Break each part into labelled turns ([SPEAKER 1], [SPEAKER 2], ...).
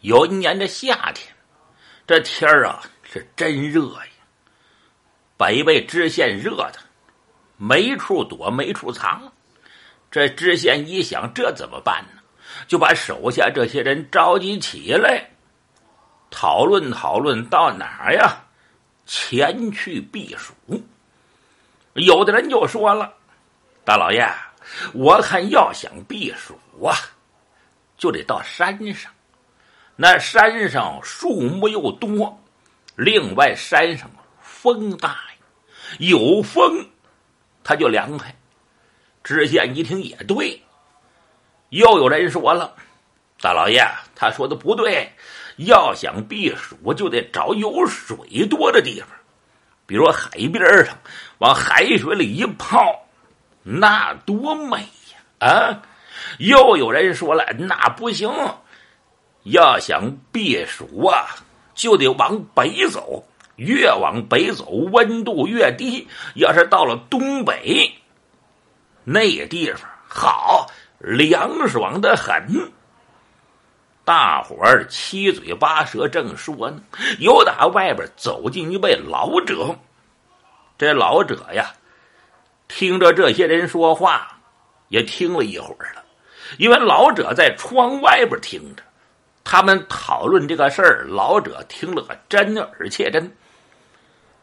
[SPEAKER 1] 有一年的夏天，这天儿啊是真热呀。北魏知县热的没处躲，没处藏。这知县一想，这怎么办呢？就把手下这些人召集起来，讨论讨论，到哪儿呀？前去避暑。有的人就说了：“大老爷，我看要想避暑啊，就得到山上。那山上树木又多，另外山上风大呀，有风，它就凉快。”知县一听也对，又有人说了：“大老爷，他说的不对，要想避暑，就得找有水多的地方。”比如海边上，往海水里一泡，那多美呀！啊，又有人说了，那不行，要想避暑啊，就得往北走，越往北走，温度越低。要是到了东北，那地方好凉爽的很。大伙儿七嘴八舌正说呢，有打外边走进一位老者。这老者呀，听着这些人说话，也听了一会儿了。因为老者在窗外边听着，他们讨论这个事儿，老者听了个真耳切真。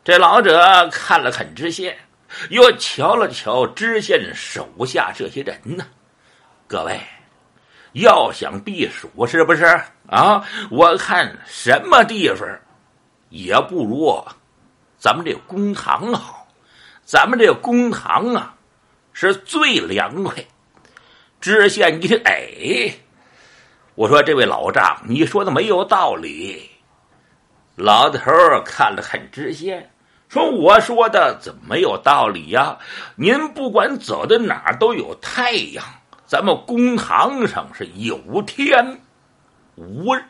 [SPEAKER 1] 这老者看了看知县，又瞧了瞧知县手下这些人呢，各位。要想避暑，是不是啊？我看什么地方也不如咱们这公堂好。咱们这公堂啊，是最凉快。知县一听，哎，我说这位老丈，你说的没有道理。老头看了看知县，说：“我说的怎么没有道理呀？您不管走到哪都有太阳。”咱们公堂上是有天无日。